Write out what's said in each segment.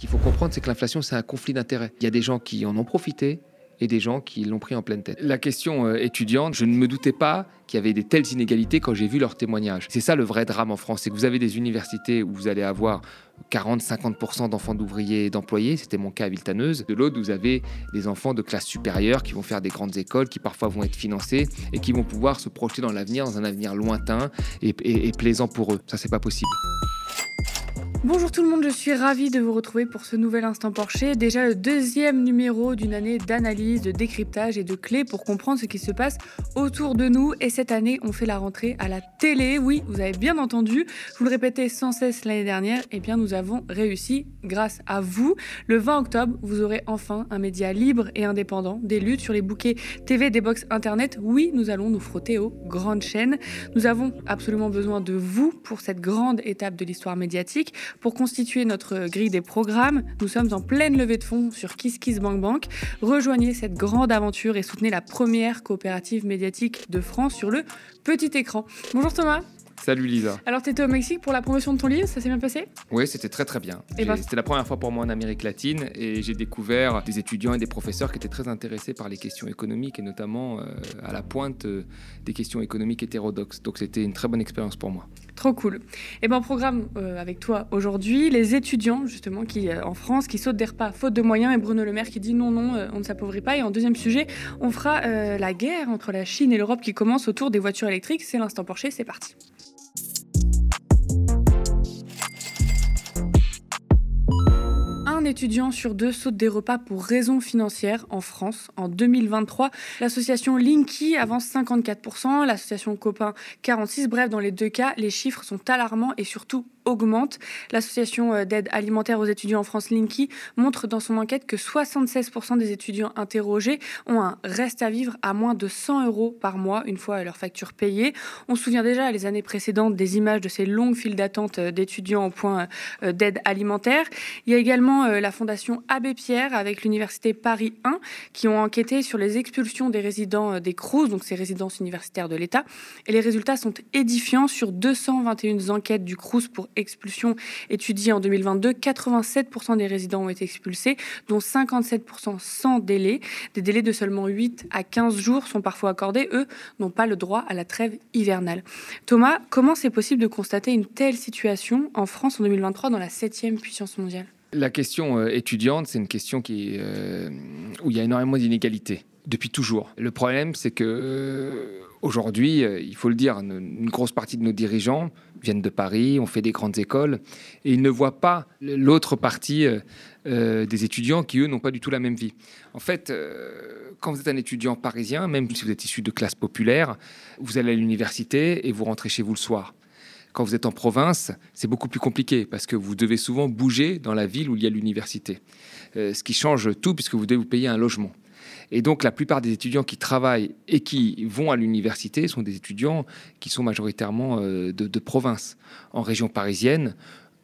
qu'il faut comprendre, c'est que l'inflation, c'est un conflit d'intérêts. Il y a des gens qui en ont profité et des gens qui l'ont pris en pleine tête. La question euh, étudiante, je ne me doutais pas qu'il y avait des telles inégalités quand j'ai vu leurs témoignages. C'est ça le vrai drame en France, c'est que vous avez des universités où vous allez avoir 40-50% d'enfants d'ouvriers et d'employés, c'était mon cas à Viltaneuse. De l'autre, vous avez des enfants de classe supérieure qui vont faire des grandes écoles, qui parfois vont être financés et qui vont pouvoir se projeter dans l'avenir, dans un avenir lointain et, et plaisant pour eux. Ça, c'est pas possible. Bonjour tout le monde, je suis ravie de vous retrouver pour ce nouvel Instant Porcher, déjà le deuxième numéro d'une année d'analyse, de décryptage et de clés pour comprendre ce qui se passe autour de nous. Et cette année, on fait la rentrée à la télé. Oui, vous avez bien entendu, je vous le répétais sans cesse l'année dernière, et eh bien nous avons réussi grâce à vous. Le 20 octobre, vous aurez enfin un média libre et indépendant, des luttes sur les bouquets TV des box internet. Oui, nous allons nous frotter aux grandes chaînes. Nous avons absolument besoin de vous pour cette grande étape de l'histoire médiatique. Pour constituer notre grille des programmes, nous sommes en pleine levée de fonds sur KissKissBankBank. Rejoignez cette grande aventure et soutenez la première coopérative médiatique de France sur le petit écran. Bonjour Thomas. Salut Lisa. Alors, tu étais au Mexique pour la promotion de ton livre, ça s'est bien passé? Oui, c'était très très bien. Eh ben, c'était la première fois pour moi en Amérique latine et j'ai découvert des étudiants et des professeurs qui étaient très intéressés par les questions économiques et notamment euh, à la pointe euh, des questions économiques hétérodoxes. Donc, c'était une très bonne expérience pour moi. Trop cool. Et eh ben programme euh, avec toi aujourd'hui les étudiants justement qui en France qui sautent des repas faute de moyens et Bruno Le Maire qui dit non non on ne s'appauvrit pas et en deuxième sujet on fera la guerre entre la Chine et l'Europe qui commence autour des voitures électriques. C'est l'instant Porsche, c'est parti. Étudiant sur deux saute des repas pour raisons financières en France. En 2023, l'association Linky avance 54%, l'association Copain 46%. Bref, dans les deux cas, les chiffres sont alarmants et surtout augmente. L'association euh, d'aide alimentaire aux étudiants en France, Linky, montre dans son enquête que 76% des étudiants interrogés ont un reste à vivre à moins de 100 euros par mois une fois leur facture payée. On se souvient déjà les années précédentes des images de ces longues files d'attente euh, d'étudiants au point euh, d'aide alimentaire. Il y a également la fondation Abbé Pierre avec l'université Paris 1 qui ont enquêté sur les expulsions des résidents des CRUS, donc ces résidences universitaires de l'État. Et les résultats sont édifiants sur 221 enquêtes du CRUS pour expulsion étudiée en 2022, 87% des résidents ont été expulsés, dont 57% sans délai. Des délais de seulement 8 à 15 jours sont parfois accordés. Eux n'ont pas le droit à la trêve hivernale. Thomas, comment c'est possible de constater une telle situation en France en 2023 dans la septième puissance mondiale? La question euh, étudiante, c'est une question euh, où il y a énormément d'inégalités depuis toujours. Le problème, c'est que euh, aujourd'hui, il faut le dire, une, grosse partie de nos dirigeants viennent de Paris, ont fait des grandes écoles, et ils ne voient pas l'autre partie euh, euh, des étudiants qui, eux, n'ont pas du tout la même vie. En fait, euh, quand vous êtes un étudiant parisien, même si vous êtes issu de classe populaire, vous allez à l'université et vous rentrez chez vous le soir. Quand vous êtes en province, c'est beaucoup plus compliqué parce que vous devez souvent bouger dans la ville où il y a l'université. ce qui change tout puisque vous devez vous payer un logement. Et donc la plupart des étudiants qui travaillent et qui vont à l'université sont des étudiants qui sont majoritairement euh, de, de province. En région parisienne,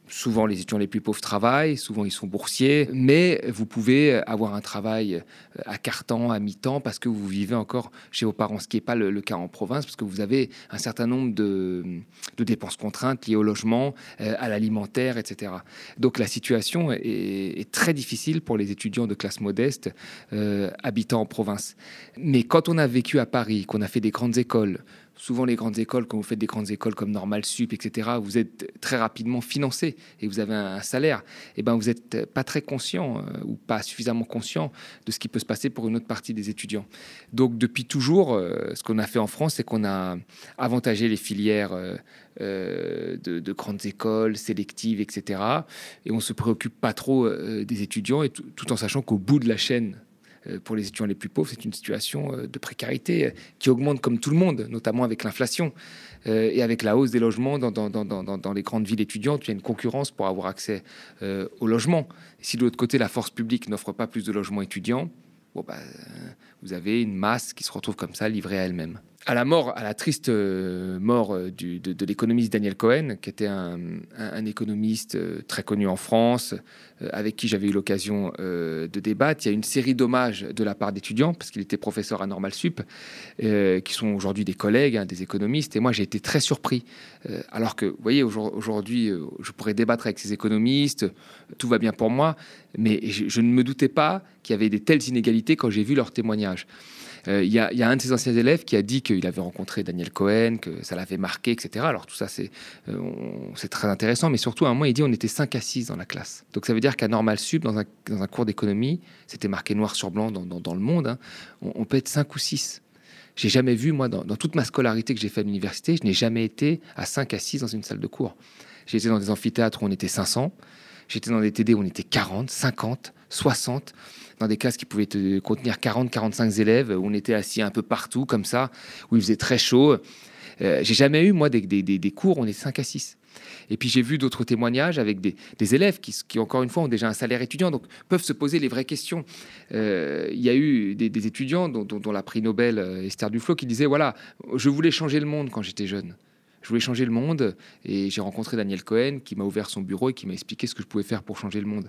Souvent, les étudiants les plus pauvres travaillent, souvent ils sont boursiers, mais vous pouvez avoir un travail euh, à quart-temps, à mi-temps, parce que vous vivez encore chez vos parents, ce qui n'est pas le, cas en province, parce que vous avez un certain nombre de, dépenses contraintes liées au logement, euh, à l'alimentaire, etc. Donc la situation est, très difficile pour les étudiants de classe modeste euh, habitant en province. Mais quand on a vécu à Paris, qu'on a fait des grandes écoles, souvent les grandes écoles, quand vous faites des grandes écoles comme Normal Sup, etc., vous êtes très rapidement financé et vous avez un, salaire, et eh ben vous n'êtes pas très conscient euh, ou pas suffisamment conscient de ce qui peut se passer pour une autre partie des étudiants. Donc depuis toujours, euh, ce qu'on a fait en France, c'est qu'on a avantagé les filières euh, de, grandes écoles, sélectives, etc. Et on se préoccupe pas trop des étudiants, et tout en sachant qu'au bout de la chaîne pour les étudiants les plus pauvres, c'est une situation euh, de précarité euh, qui augmente comme tout le monde, notamment avec l'inflation et avec la hausse des logements dans, les grandes villes étudiantes. Il y a une concurrence pour avoir accès au logement. Si de l'autre côté, la force publique n'offre pas plus de logements étudiants, bah, vous avez une masse qui se retrouve comme ça livrée à elle-même. À la mort, à la triste euh, mort euh, de, l'économiste Daniel Cohen, qui était un, économiste euh, très connu en France, avec qui j'avais eu l'occasion de débattre. Il y a une série d'hommages de la part d'étudiants, parce qu'il était professeur à Normal Sup, qui sont aujourd'hui des collègues, hein, des économistes. Et moi, j'ai été très surpris. alors que, vous voyez, aujourd'hui, je pourrais débattre avec ces économistes, tout va bien pour moi, mais je, je ne me doutais pas qu'il y avait des telles inégalités quand j'ai vu leurs témoignages. Euh, il y, a un de ses anciens élèves qui a dit qu'il avait rencontré Daniel Cohen, que ça l'avait marqué, etc. Alors tout ça, c'est euh, c'est très intéressant, mais surtout, à un moment, il dit on était 5 à 6 dans la classe. Donc ça veut dire qu'à Normal Sub, dans un, cours d'économie, c'était marqué noir sur blanc dans, dans, le monde, hein, on, peut être 5 ou 6. J'ai jamais vu, moi, dans, toute ma scolarité que j'ai fait à l'université, je n'ai jamais été à 5 à 6 dans une salle de cours. J'ai été dans des amphithéâtres où on était 500, j'étais dans des TD où on était 40, 50, 60 dans des classes qui pouvaient contenir 40, 45 élèves, où on était assis un peu partout, comme ça, où il faisait très chaud. Euh, j'ai jamais eu, moi, des, des, cours, on est 5 à 6. Et puis j'ai vu d'autres témoignages avec des, élèves qui, qui, encore une fois, ont déjà un salaire étudiant, donc peuvent se poser les vraies questions. Euh, il y a eu des, étudiants, dont, dont, la prix Nobel euh, Esther Duflo, qui disait, voilà, je voulais changer le monde quand j'étais jeune. Je voulais changer le monde et j'ai rencontré Daniel Cohen qui m'a ouvert son bureau et qui m'a expliqué ce que je pouvais faire pour changer le monde.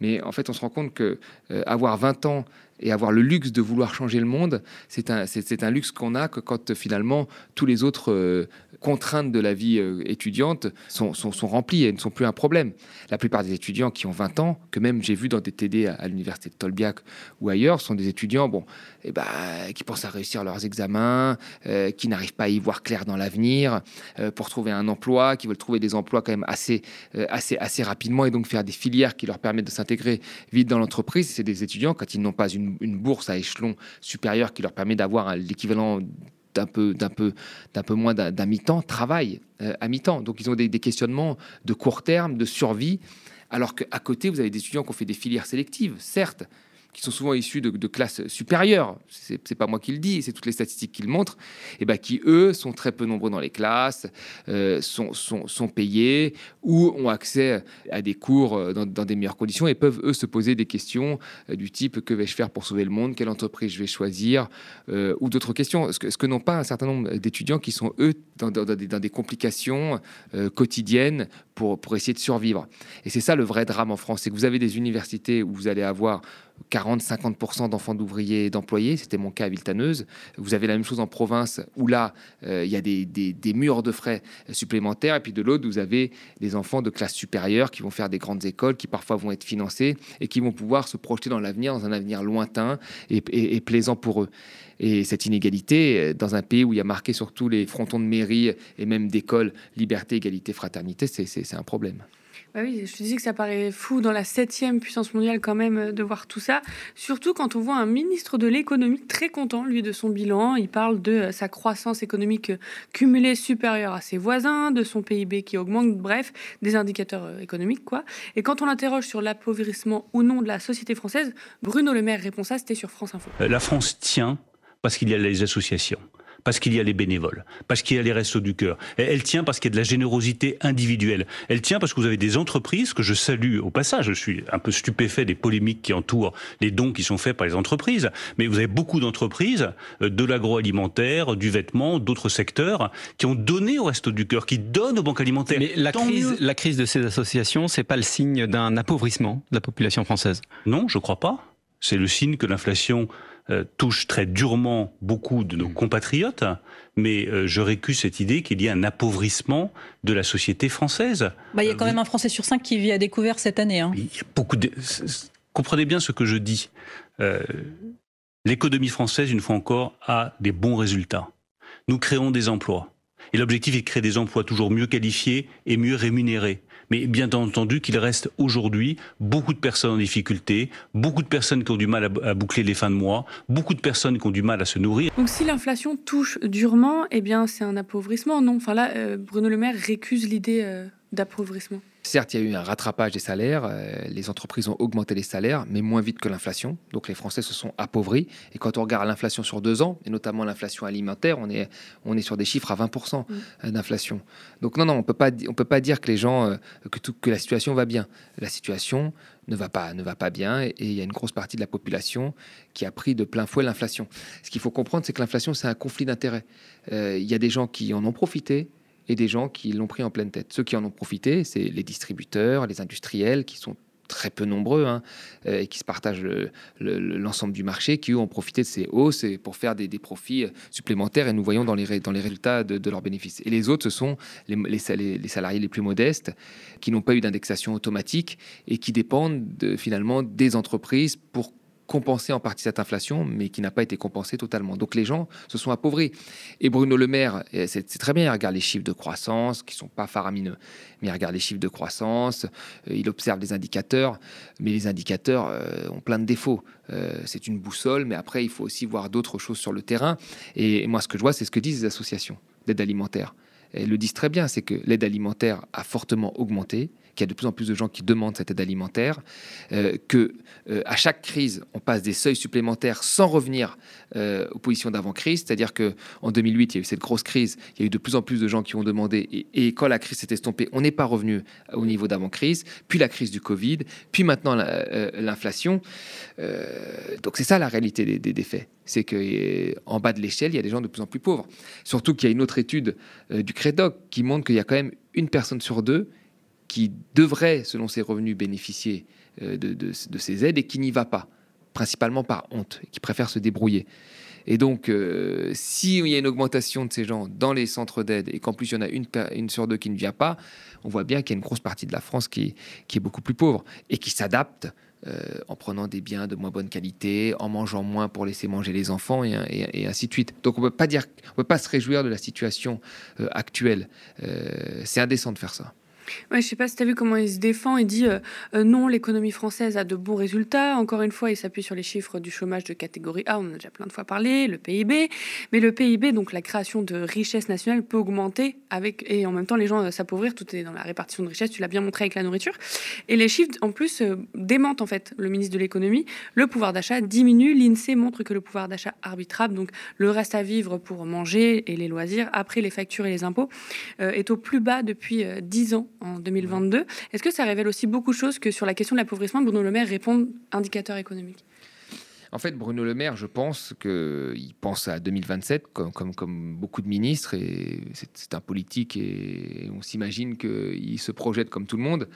Mais en fait, on se rend compte que euh, avoir 20 ans et avoir le luxe de vouloir changer le monde, c'est un, un luxe qu'on a que quand finalement tous les autres euh, contraintes de la vie euh, étudiante sont, sont, sont, remplies et ne sont plus un problème. La plupart des étudiants qui ont 20 ans, que même j'ai vu dans des TD à, l'université de Tolbiac ou ailleurs, sont des étudiants bon, eh ben, qui pensent à réussir leurs examens, euh, qui n'arrivent pas à y voir clair dans l'avenir, pour trouver un emploi, qui veulent trouver des emplois quand même assez, assez, assez rapidement et donc faire des filières qui leur permettent de s'intégrer vite dans l'entreprise. C'est des étudiants, quand ils n'ont pas une, une bourse à échelon supérieur qui leur permet d'avoir l'équivalent d'un peu, d'un peu, d'un peu moins d'un mi-temps, travaillent euh, à mi-temps. Donc ils ont des, questionnements de court terme, de survie, alors qu'à côté, vous avez des étudiants qui ont fait des filières sélectives, certes, qui sont souvent issus de, classes supérieures, c'est pas moi qui le dis, c'est toutes les statistiques qui le montrent, et ben qui eux sont très peu nombreux dans les classes, euh, sont, sont, sont, payés ou ont accès à des cours euh, dans, des meilleures conditions et peuvent eux se poser des questions euh, du type que vais-je faire pour sauver le monde, quelle entreprise je vais choisir? Ou d'autres questions. Ce que, que n'ont pas un certain nombre d'étudiants qui sont eux dans, dans, dans des, complications quotidiennes pour, pour essayer de survivre. Et c'est ça le vrai drame en France, c'est que vous avez des universités où vous allez avoir 40-50% d'enfants d'ouvriers et d'employés. C'était mon cas à Viltaneuse. Vous avez la même chose en province où là, euh, il y a des, murs de frais supplémentaires. Et puis de l'autre, vous avez des enfants de classe supérieure qui vont faire des grandes écoles, qui parfois vont être financés et qui vont pouvoir se projeter dans l'avenir, dans un avenir lointain et, plaisant pour eux. Et cette inégalité, dans un pays où il y a marqué sur tous les frontons de mairie et même d'écoles liberté, égalité, fraternité, c'est un problème. Bah oui, je te disais que ça paraît fou dans la septième puissance mondiale quand même euh, de voir tout ça. Surtout quand on voit un ministre de l'économie très content, lui, de son bilan. Il parle de euh, sa croissance économique euh, cumulée supérieure à ses voisins, de son PIB qui augmente, bref, des indicateurs économiques, quoi. Et quand on l'interroge sur l'appauvrissement ou non de la société française, Bruno Le Maire répond ça, c'était sur France Info. La France tient parce qu'il y a les associations parce qu'il y a les bénévoles, parce qu'il y a les restos du cœur. Elle tient parce qu'il y a de la générosité individuelle. Elle tient parce que vous avez des entreprises que je salue au passage. Je suis un peu stupéfait des polémiques qui entourent les dons qui sont faits par les entreprises. Mais vous avez beaucoup d'entreprises, euh, de l'agroalimentaire, du vêtement, d'autres secteurs, qui ont donné au Restos du Cœur, qui donnent aux banques alimentaires. Mais la, crise, la crise de ces associations, c'est pas le signe d'un appauvrissement de la population française Non, je crois pas. C'est le signe que l'inflation euh, touche très durement beaucoup de nos mm. compatriotes, mais euh, je récuse cette idée qu'il y ait un appauvrissement de la société française. Bah, il y a quand euh, même un Français sur cinq qui vit à découvert cette année. Hein. beaucoup Comprenez bien ce que je dis. L'économie française, une fois encore, a des bons résultats. Nous créons des emplois. Et l'objectif est de créer des emplois toujours mieux qualifiés et mieux rémunérés mais bien entendu qu'il reste aujourd'hui beaucoup de personnes en difficulté, beaucoup de personnes qui ont du mal à, boucler les fins de mois, beaucoup de personnes qui ont du mal à se nourrir. Donc si l'inflation touche durement, eh bien c'est un appauvrissement, non? Enfin là, euh, Bruno Le Maire récuse l'idée euh, d'appauvrissement. Certes, il y a eu un rattrapage des salaires, euh, les entreprises ont augmenté les salaires, mais moins vite que l'inflation. Donc les Français se sont appauvris. Et quand on regarde l'inflation sur deux ans, et notamment l'inflation alimentaire, on est, on est sur des chiffres à 20% mm. d'inflation. Donc non, non, on ne peut pas dire que les gens, euh, que, tout, que la situation va bien. La situation ne va pas, ne va pas bien et il y a une grosse partie de la population qui a pris de plein fouet l'inflation. Ce qu'il faut comprendre, c'est que l'inflation, c'est un conflit d'intérêts. Euh, il y a des gens qui en ont profité, et des gens qui l'ont pris en pleine tête. Ceux qui en ont profité, c'est les distributeurs, les industriels, qui sont très peu nombreux hein, euh, et qui se partagent l'ensemble du marché, qui ont profité de ces hausses pour faire des, profits euh, supplémentaires et nous voyons dans les, résultats de, leurs bénéfices. Et les autres, ce sont les, les salariés les plus modestes qui n'ont pas eu d'indexation automatique et qui dépendent de, finalement des entreprises pour compenser en partie cette inflation, mais qui n'a pas été compensée totalement. Donc les gens se sont appauvris. Et Bruno Le Maire, c'est très bien, il regarde les chiffres de croissance, qui sont pas faramineux, mais il regarde les chiffres de croissance, euh, il observe les indicateurs, mais les indicateurs euh, ont plein de défauts. Euh, c'est une boussole, mais après, il faut aussi voir d'autres choses sur le terrain. Et moi, ce que je vois, c'est ce que disent les associations d'aide alimentaire. Elles le disent très bien, c'est que l'aide alimentaire a fortement augmenté qu'il y a de plus en plus de gens qui demandent cette aide alimentaire, euh, que euh, à chaque crise, on passe des seuils supplémentaires sans revenir euh, aux positions d'avant-crise. C'est-à-dire que en 2008, il y a eu cette grosse crise, il y a eu de plus en plus de gens qui ont demandé, et, quand la crise s'est estompée, on n'est pas revenu au niveau d'avant-crise, puis la crise du Covid, puis maintenant l'inflation. donc c'est ça la réalité des, des, faits. C'est qu'en bas de l'échelle, il y a des gens de plus en plus pauvres. Surtout qu'il y a une autre étude du Crédoc qui montre qu'il y a quand même une personne sur deux qui devrait, selon ses revenus, bénéficier euh, de, ces aides et qui n'y va pas, principalement par honte, qui préfère se débrouiller. Et donc, euh, s'il y a une augmentation de ces gens dans les centres d'aide et qu'en plus il y en a une, sur deux qui ne vient pas, on voit bien qu'il y a une grosse partie de la France qui, est beaucoup plus pauvre et qui s'adapte euh, en prenant des biens de moins bonne qualité, en mangeant moins pour laisser manger les enfants et, ainsi de suite. Donc on ne peut pas se réjouir de la situation actuelle. C'est indécent de faire ça. Ouais, je sais pas si tu as vu comment il se défend. Il dit euh, euh, non, l'économie française a de bons résultats. Encore une fois, il s'appuie sur les chiffres du chômage de catégorie A. On en a déjà plein de fois parlé, le PIB. Mais le PIB, donc la création de richesse nationale, peut augmenter avec et en même temps les gens euh, s'appauvrir. Tout est dans la répartition de richesse. Tu l'as bien montré avec la nourriture. Et les chiffres, en plus, démentent en fait le ministre de l'économie. Le pouvoir d'achat diminue. L'Insee montre que le pouvoir d'achat arbitrable, donc le reste à vivre pour manger et les loisirs après les factures et les impôts, est au plus bas depuis 10 ans en 2022. Est-ce que ça révèle aussi beaucoup de choses que sur la question de l'appauvrissement, Bruno Le Maire répond indicateur économique? En fait, Bruno Le Maire, je pense qu'il pense à 2027, comme, comme, comme, beaucoup de ministres, et c'est un politique, et on s'imagine qu'il se projette comme tout le monde.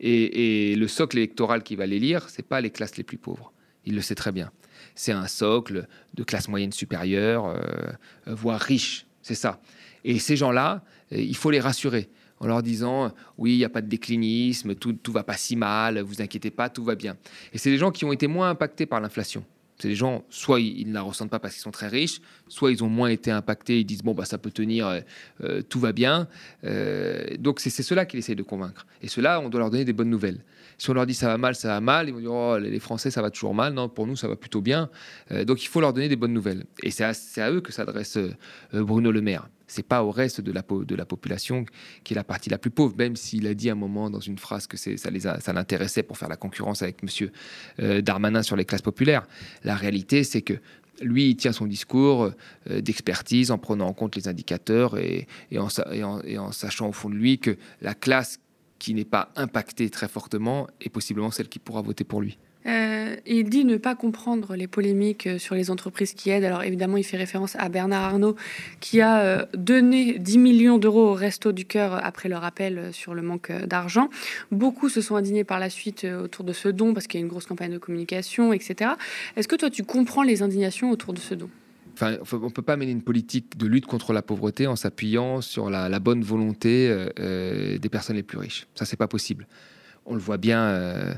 Et, le socle électoral qui va l'élire, c'est pas les classes les plus pauvres. Il le sait très bien. C'est un socle de classe moyenne supérieure, euh, voire riche. C'est ça. Et ces gens-là, il faut les rassurer en leur disant oui, il n'y a pas de déclinisme, tout va pas si mal, vous inquiétez pas, tout va bien. Et c'est des gens qui ont été moins impactés par l'inflation. C'est des gens, soit ils, ne la ressentent pas parce qu'ils sont très riches, soit ils ont moins été impactés, ils disent bon, bah, ça peut tenir, euh, euh, tout va bien. Euh, donc c'est cela qu'il essaye de convaincre. Et cela, on doit leur donner des bonnes nouvelles. Si on leur dit ça va mal, ça va mal, ils vont dire oh, les Français, ça va toujours mal. Non, pour nous, ça va plutôt bien. donc il faut leur donner des bonnes nouvelles. Et c'est à, eux que s'adresse Bruno Le Maire c'est pas au reste de la, population qui est la partie la plus pauvre, même s'il a dit à un moment dans une phrase que ça, les ça l'intéressait pour faire la concurrence avec Monsieur euh, Darmanin sur les classes populaires. La réalité, c'est que lui, il tient son discours euh, d'expertise en prenant en compte les indicateurs et en sachant au fond de lui que la classe qui n'est pas impactée très fortement est possiblement celle qui pourra voter pour lui. Euh, il dit ne pas comprendre les polémiques euh, sur les entreprises qui aident. Alors évidemment, il fait référence à Bernard Arnault qui a euh, donné 10 millions d'euros au Resto du Cœur après leur appel sur le manque d'argent. Beaucoup se sont indignés par la suite autour de ce don parce qu'il y a une grosse campagne de communication, etc. Est-ce que toi, tu comprends les indignations autour de ce don? Enfin, on ne peut pas mener une politique de lutte contre la pauvreté en s'appuyant sur la, bonne volonté des personnes les plus riches. Ça, c'est pas possible. On le voit bien euh,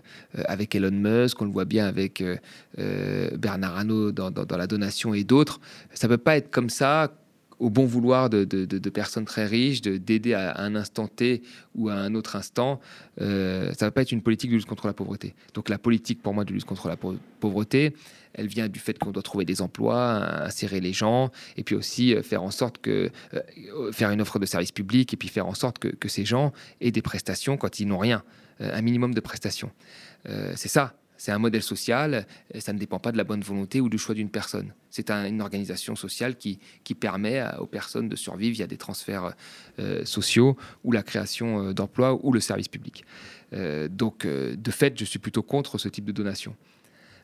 avec Elon Musk, on le voit bien avec euh, Bernard Arnault dans, la donation et d'autres. Ça ne peut pas être comme ça au bon vouloir de, personnes très riches, d'aider à, un instant T ou à un autre instant. Euh, ça ne va pas être une politique de lutte contre la pauvreté. Donc la politique pour moi de lutte contre la pauvreté, elle vient du fait qu'on doit trouver des emplois, insérer les gens, et puis aussi euh, faire en sorte que euh, faire une offre de service public, et puis faire en sorte que, que ces gens aient des prestations quand ils n'ont rien, un minimum de prestations. c'est ça c'est un modèle social, ça ne dépend pas de la bonne volonté ou du choix d'une personne. C'est une organisation sociale qui, permet aux personnes de survivre via des transferts euh, sociaux ou la création euh, d'emplois ou le service public. Euh, donc, de fait, je suis plutôt contre ce type de donation.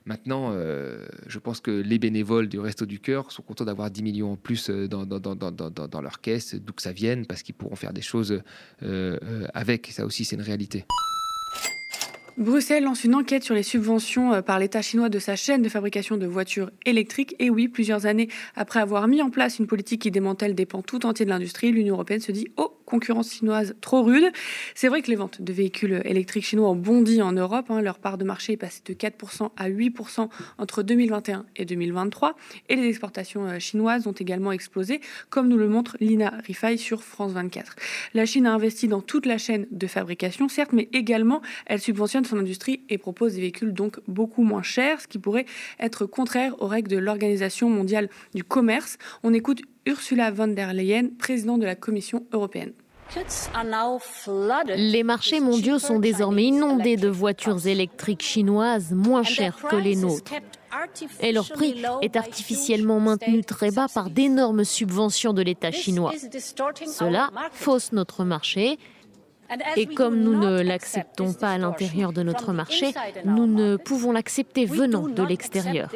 Maintenant, je pense que les bénévoles du Resto du Cœur sont contents d'avoir 10 millions en plus dans, dans leur caisse, d'où que ça vienne, parce qu'ils pourront faire des choses avec. Ça aussi, c'est une réalité. Bruxelles lance une enquête sur les subventions euh, par l'État chinois de sa chaîne de fabrication de voitures électriques. Et oui, plusieurs années après avoir mis en place une politique qui démantèle des pans tout entiers de l'industrie, l'Union européenne se dit Oh, concurrence chinoise trop rude. C'est vrai que les ventes de véhicules électriques chinois ont bondi en Europe. Hein. Leur part de marché est passée de 4% à 8% entre 2021 et 2023. Et les exportations euh, chinoises ont également explosé, comme nous le montre Lina Rifai sur France 24. La Chine a investi dans toute la chaîne de fabrication, certes, mais également elle subventionne son industrie et propose des véhicules donc beaucoup moins chers, ce qui pourrait être contraire aux règles de l'Organisation mondiale du commerce. On écoute Ursula von der Leyen, présidente de la Commission européenne. Les marchés mondiaux sont désormais inondés de voitures électriques chinoises moins chères que les nôtres. Et leur prix est artificiellement maintenu très bas par d'énormes subventions de l'État chinois. Cela fausse notre marché et comme nous ne l'acceptons pas à l'intérieur de notre marché, nous ne pouvons l'accepter venant de l'extérieur.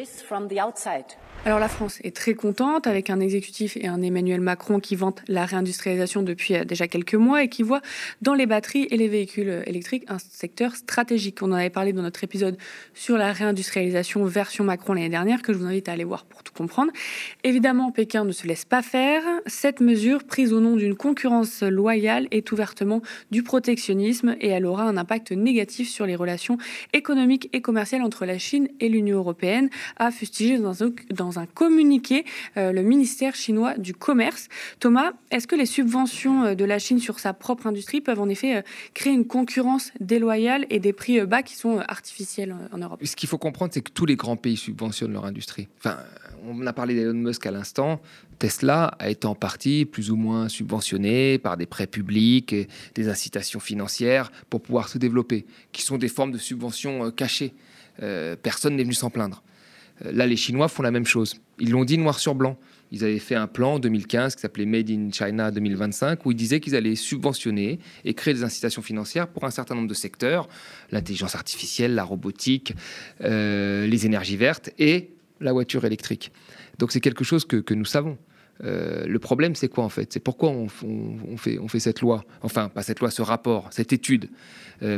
Alors la France est très contente avec un exécutif et un Emmanuel Macron qui vantent la réindustrialisation depuis euh, déjà quelques mois et qui voit dans les batteries et les véhicules électriques un secteur stratégique. On en avait parlé dans notre épisode sur la réindustrialisation version Macron l'année dernière que je vous invite à aller voir pour tout comprendre. Évidemment, Pékin ne se laisse pas faire. Cette mesure, prise au nom d'une concurrence loyale, est ouvertement du protectionnisme et elle aura un impact négatif sur les relations économiques et commerciales entre la Chine et l'Union européenne, a fustigé dans un, dans un communiqué euh, le ministère chinois du Commerce. Thomas, est-ce que les subventions euh, de la Chine sur sa propre industrie peuvent en effet euh, créer une concurrence déloyale et des prix bas qui sont artificiels en Europe? Ce qu'il faut comprendre, c'est que tous les grands pays subventionnent leur industrie. Enfin, on a parlé d'Elon Musk à l'instant. Tesla a été en partie plus ou moins subventionné par des prêts publics, et des incitations financières pour pouvoir se développer, qui sont des formes de subventions cachées. personne n'est venu s'en plaindre. Euh, là, les Chinois font la même chose. Ils l'ont dit noir sur blanc. Ils avaient fait un plan en 2015 qui s'appelait Made in China 2025 où ils disaient qu'ils allaient subventionner et créer des incitations financières pour un certain nombre de secteurs, l'intelligence artificielle, la robotique, euh, les énergies vertes et la voiture électrique. Donc c'est quelque chose que, nous savons. Euh, le problème, c'est quoi en fait? C'est pourquoi on, fait, cette loi, enfin pas cette loi, ce rapport, cette étude,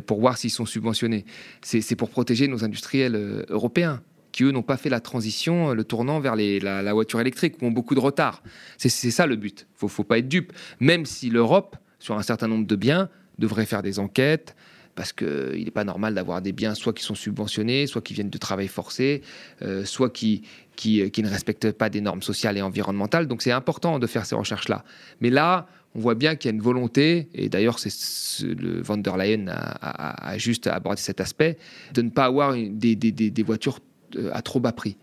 pour voir s'ils sont subventionnés. C'est pour protéger nos industriels européens qui, eux, n'ont pas fait la transition, euh, le tournant vers la, voiture électrique, ou ont beaucoup de retard. C'est ça le but. Il ne faut pas être dupe. Même si l'Europe, sur un certain nombre de biens, devrait faire des enquêtes, parce qu'il n'est pas normal d'avoir des biens soit qui sont subventionnés, soit qui viennent de travail forcé, euh, soit qui, qui, qui, ne respectent pas des normes sociales et environnementales. Donc c'est important de faire ces recherches-là. Mais là, on voit bien qu'il y a une volonté, et d'ailleurs c'est le van der Leyen a, juste abordé cet aspect, de ne pas avoir des, des, des voitures euh, à trop bas prix.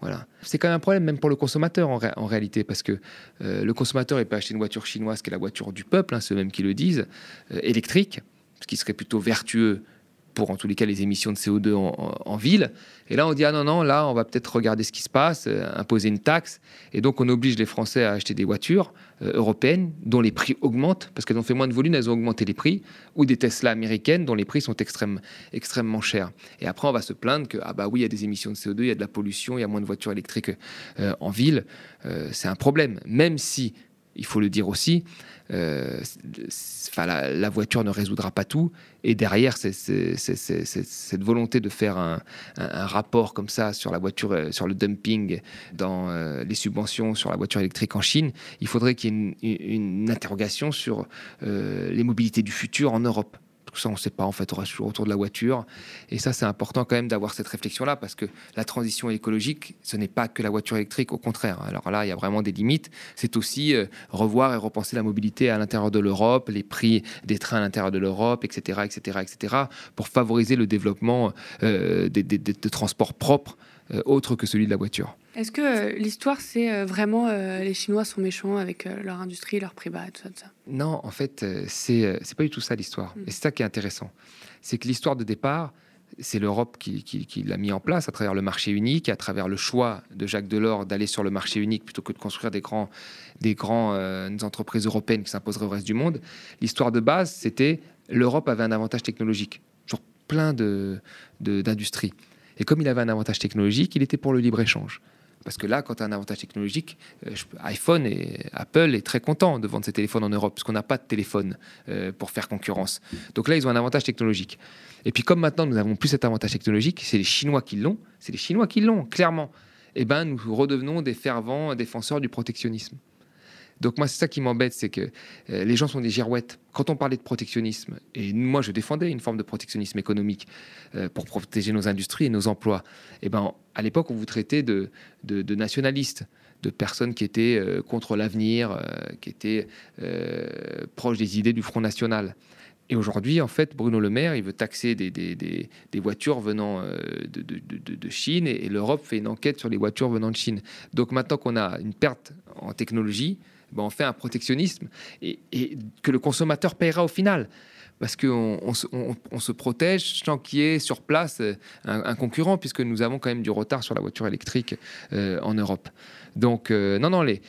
Voilà. C'est quand même un problème même pour le consommateur en, réalité, parce que euh, le consommateur, il peut acheter une voiture chinoise qui est la voiture du peuple, hein, ceux mêmes qui le disent, euh, électrique, ce qui serait plutôt vertueux pour en tous les cas les émissions de CO2 en, ville. Et là, on dit ah non non, là, on va peut-être regarder ce qui se passe, euh, imposer une taxe, et donc on oblige les Français à acheter des voitures euh, européennes dont les prix augmentent parce qu'elles ont fait moins de volume, elles ont augmenté les prix, ou des Tesla américaines dont les prix sont extrêmement chers. Et après, on va se plaindre que ah bah oui, il y a des émissions de CO2, il y a de la pollution, il y a moins de voitures électriques euh, en ville. c'est un problème, même si il faut le dire aussi, euh, la, voiture ne résoudra pas tout. Et derrière, cette volonté de faire un, rapport comme ça sur la voiture, euh, sur le dumping dans euh, les subventions sur la voiture électrique en Chine, il faudrait qu'il y ait une, interrogation sur les mobilités du futur en Europe Tout ça, on ne sait pas. En fait, on reste toujours autour de la voiture. Et ça, c'est important quand même d'avoir cette réflexion-là parce que la transition écologique, ce n'est pas que la voiture électrique, au contraire. Alors là, il y a vraiment des limites. C'est aussi euh, revoir et repenser la mobilité à l'intérieur de l'Europe, les prix des trains à l'intérieur de l'Europe, etc., etc., etc., pour favoriser le développement euh, des, de transports propres euh, autres que celui de la voiture. Est-ce que euh, l'histoire, c'est euh, vraiment euh, les Chinois sont méchants avec leur industrie, leur prix bas et tout ça, ça? Non, en fait, c'est pas du tout ça l'histoire. Mm. Et c'est ça qui est intéressant. C'est que l'histoire de départ, c'est l'Europe qui, qui, l'a mis en place à travers le marché unique, à travers le choix de Jacques Delors d'aller sur le marché unique plutôt que de construire des grands, des grandes entreprises européennes qui s'imposeraient au reste du monde. L'histoire de base, c'était l'Europe avait un avantage technologique sur plein de d'industries. Et comme il avait un avantage technologique, il était pour le libre échange. Parce que là, quand tu as un avantage technologique, euh, iPhone et Apple est très content de vendre ses téléphones en Europe, parce qu'on n'a pas de téléphone euh, pour faire concurrence. Donc là, ils ont un avantage technologique. Et puis comme maintenant, nous n'avons plus cet avantage technologique, c'est les Chinois qui l'ont, c'est les Chinois qui l'ont, clairement. Eh ben, nous redevenons des fervents défenseurs du protectionnisme. Donc moi, c'est ça qui m'embête, c'est que euh, les gens sont des girouettes. Quand on parlait de protectionnisme, et moi je défendais une forme de protectionnisme économique euh, pour protéger nos industries et nos emplois, et eh ben, à l'époque, on vous traitait de, de, nationalistes de personnes qui étaient euh, contre l'avenir, qui étaient proches des idées du Front National. Et aujourd'hui, en fait, Bruno Le Maire, il veut taxer des, voitures venant de, de, de, Chine et l'Europe fait une enquête sur les voitures venant de Chine. Donc maintenant qu'on a une perte en technologie, ben, on fait un protectionnisme et, que le consommateur paiera au final. Parce qu'on on, se protège sans qu'il y ait sur place euh, un, concurrent, puisque nous avons quand même du retard sur la voiture électrique euh, en Europe. Donc, euh, non, non, il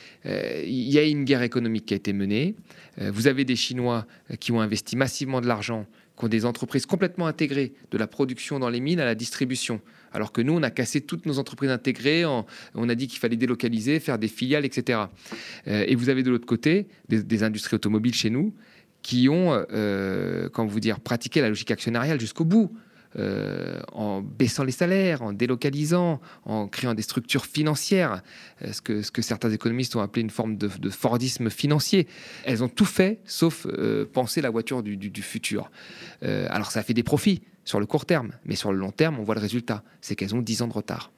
y a une guerre économique qui a été menée. vous avez des Chinois qui ont investi massivement de l'argent, qui ont des entreprises complètement intégrées, de la production dans les mines à la distribution. Alors que nous, on a cassé toutes nos entreprises intégrées, on, a dit qu'il fallait délocaliser, faire des filiales, etc. Euh, et vous avez de l'autre côté des, industries automobiles chez nous qui ont, euh, comment vous dire, pratiqué la logique actionnariale jusqu'au bout. Euh, en baissant les salaires, en délocalisant, en créant des structures financières, ce que, ce que certains économistes ont appelé une forme de, Fordisme financier. Elles ont tout fait sauf penser la voiture du, du futur. alors ça a fait des profits, sur le court terme. Mais sur le long terme, on voit le résultat. C'est qu'elles ont 10 ans de retard.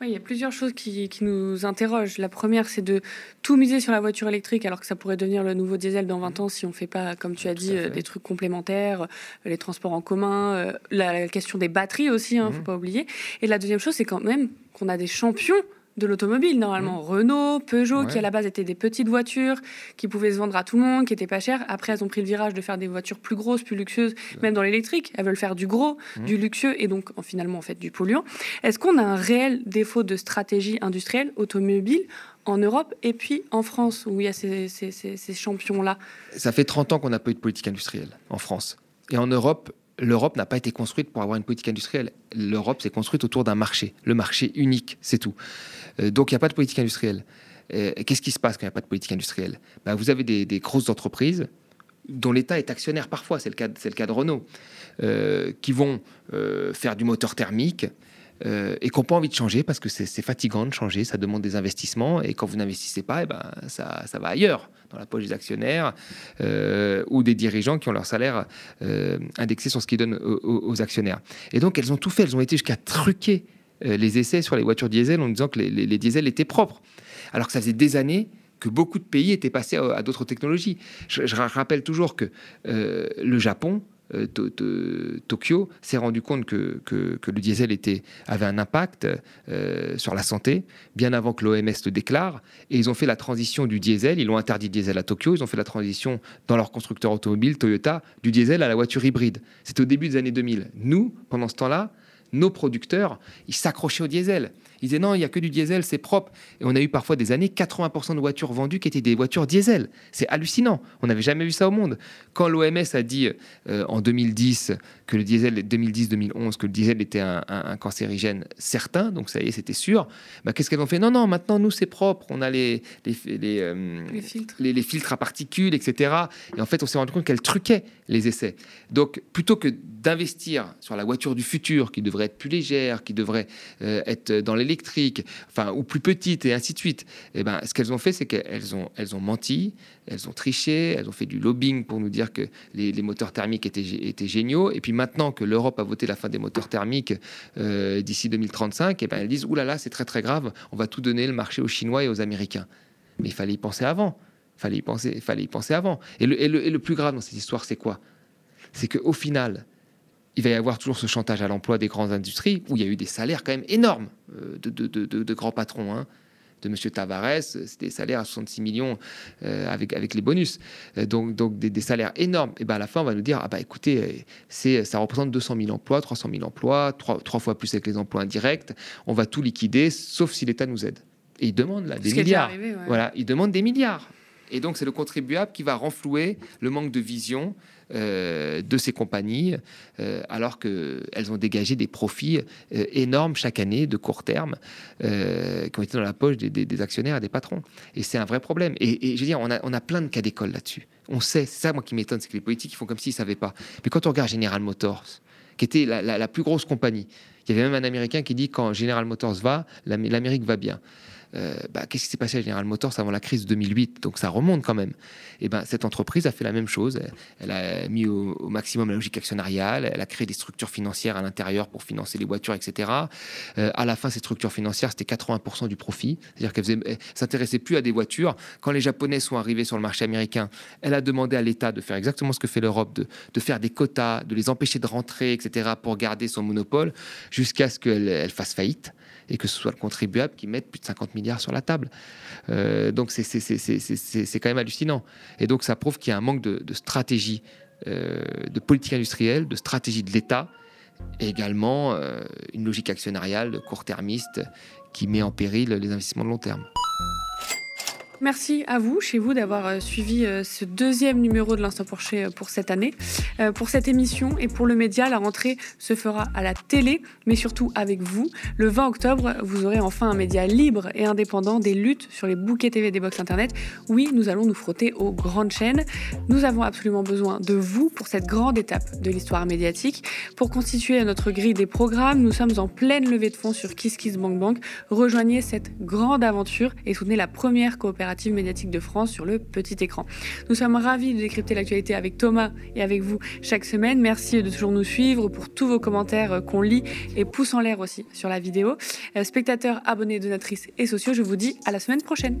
Oui, il y a plusieurs choses qui, nous interrogent. La première, c'est de tout miser sur la voiture électrique, alors que ça pourrait devenir le nouveau diesel dans 20 ans si on ne fait pas, comme tu as dit, euh, des trucs complémentaires, euh, les transports en commun, euh, la question des batteries aussi, il hein, ne faut mhm. pas oublier. Et la deuxième chose, c'est quand même qu'on a des champions de l'automobile normalement. Mmh. Renault, Peugeot, qui à la base étaient des petites voitures qui pouvaient se vendre à tout le monde, qui étaient pas chères. Après, elles ont pris le virage de faire des voitures plus grosses, plus luxueuses, même dans l'électrique. Elles veulent faire du gros, mmh. du luxueux et donc finalement en fait du polluant. Est-ce qu'on a un réel défaut de stratégie industrielle automobile en Europe et puis en France où il y a ces, ces champions-là? Ça fait 30 ans qu'on n'a pas eu de politique industrielle en France. Et en Europe, l'Europe n'a pas été construite pour avoir une politique industrielle. L'Europe s'est construite autour d'un marché, le marché unique, c'est tout. Euh, donc il n'y a pas de politique industrielle. Euh, qu'est-ce qui se passe quand il n'y a pas de politique industrielle? Ben, Vous avez des, grosses entreprises dont l'État est actionnaire parfois, c'est le, cas, de Renault, euh, qui vont faire du moteur thermique, et qui n'ont pas envie de changer parce que c'est fatigant de changer, ça demande des investissements et quand vous n'investissez pas, eh ben, ça, va ailleurs, dans la poche des actionnaires ou des dirigeants qui ont leur salaire indexé sur ce qu'ils donnent aux, actionnaires. Et donc elles ont tout fait, elles ont été jusqu'à truquer les essais sur les voitures diesel en disant que les, les, diesels étaient propres, alors que ça faisait des années que beaucoup de pays étaient passés à, d'autres technologies. Je, rappelle toujours que le Japon, euh, Tokyo s'est rendu compte que, le diesel était, avait un impact euh, sur la santé, bien avant que l'OMS le déclare. Et ils ont fait la transition du diesel, ils ont interdit le diesel à Tokyo, ils ont fait la transition dans leur constructeur automobile, Toyota, du diesel à la voiture hybride. C'était au début des années 2000. Nous, pendant ce temps-là, nos producteurs, ils s'accrochaient au diesel. Ils disaient non, il n'y a que du diesel, c'est propre. Et on a eu parfois des années 80% de voitures vendues qui étaient des voitures diesel. C'est hallucinant. On n'avait jamais vu ça au monde. Quand l'OMS a dit euh, en 2010 que le diesel, 2010-2011, que le diesel était un, cancérigène certain, donc ça y est, c'était sûr, bah, qu'est-ce qu'elles ont fait? Non, non, maintenant nous c'est propre, on a les, les, les, euh, filtres. les, filtres à particules, etc. Et en fait, on s'est rendu compte qu'elles truquaient les essais. Donc plutôt que d'investir sur la voiture du futur, qui devrait être plus légère, qui devrait euh, être dans les l'électrique, enfin, ou plus petites, et ainsi de suite. Et eh ben, ce qu'elles ont fait, c'est qu'elles ont, elles ont menti, elles ont triché, elles ont fait du lobbying pour nous dire que les, moteurs thermiques étaient, étaient, géniaux. Et puis maintenant que l'Europe a voté la fin des moteurs thermiques euh, d'ici 2035, et eh ben, elles disent, oulala, là là, c'est très très grave, on va tout donner le marché aux Chinois et aux Américains. Mais il fallait y penser avant. Fallait y penser, fallait y penser avant. Et le, et le plus grave dans cette histoire, c'est quoi? C'est qu'au final, il va y avoir toujours ce chantage à l'emploi des grandes industries, où il y a eu des salaires quand même énormes euh, de, grands patrons. Hein. De M. Tavares, c'était des salaires à 66 millions euh, avec, avec les bonus. Euh, donc, donc des, salaires énormes. Et ben à la fin, on va nous dire, ah bah écoutez, c'est, ça représente 200 000 emplois, 300 000 emplois, trois, trois fois plus avec les emplois indirects. On va tout liquider, sauf si l'État nous aide. Et il demande là des milliards. Voilà, il demande des milliards. Et donc, c'est le contribuable qui va renflouer le manque de vision euh, de ces compagnies, euh, alors qu'elles ont dégagé des profits euh, énormes chaque année de court terme, qui ont été dans la poche des, actionnaires et des patrons. Et c'est un vrai problème. Et, je veux dire, on a, on a plein de cas d'école là-dessus. On sait, c'est ça moi qui m'étonne, c'est que les politiques font comme s'ils ne savaient pas. Mais quand on regarde General Motors, qui était la, la plus grosse compagnie, il y avait même un Américain qui dit quand General Motors va, l'Amérique va bien. Euh, bah, qu'est-ce qui s'est passé à General Motors avant la crise de 2008 Donc ça remonte quand même. Et ben cette entreprise a fait la même chose. Elle, a mis au, maximum la logique actionnariale. Elle a créé des structures financières à l'intérieur pour financer les voitures, etc. Euh, à la fin, ces structures financières, c'était 80% du profit. C'est-à-dire qu'elle s'intéressait plus à des voitures. Quand les Japonais sont arrivés sur le marché américain, elle a demandé à l'État de faire exactement ce que fait l'Europe, de, faire des quotas, de les empêcher de rentrer, etc. pour garder son monopole jusqu'à ce qu'elle fasse faillite et que ce soit le contribuable qui mette plus de 50 milliards sur la table. Euh, donc c'est quand même hallucinant. Et donc ça prouve qu'il y a un manque de, stratégie, euh, de politique industrielle, de stratégie de l'État, et également euh, une logique actionnariale court-termiste qui met en péril les investissements de long terme. Merci à vous, chez vous, d'avoir euh, suivi euh, ce deuxième numéro de l'Instant Porcher euh, pour cette année. Pour cette émission et pour le média, la rentrée se fera à la télé, mais surtout avec vous. Le 20 octobre, vous aurez enfin un média libre et indépendant des luttes sur les bouquets TV des box Internet. Oui, nous allons nous frotter aux grandes chaînes. Nous avons absolument besoin de vous pour cette grande étape de l'histoire médiatique. Pour constituer notre grille des programmes, nous sommes en pleine levée de fonds sur KissKissBankBank. Rejoignez cette grande aventure et soutenez la première coopération médiatique de France sur le petit écran. Nous sommes ravis de décrypter l'actualité avec Thomas et avec vous chaque semaine. Merci de toujours nous suivre pour tous vos commentaires euh, qu'on lit et pouce en l'air aussi sur la vidéo. Euh, spectateurs, abonnés, donatrices et sociaux, je vous dis à la semaine prochaine.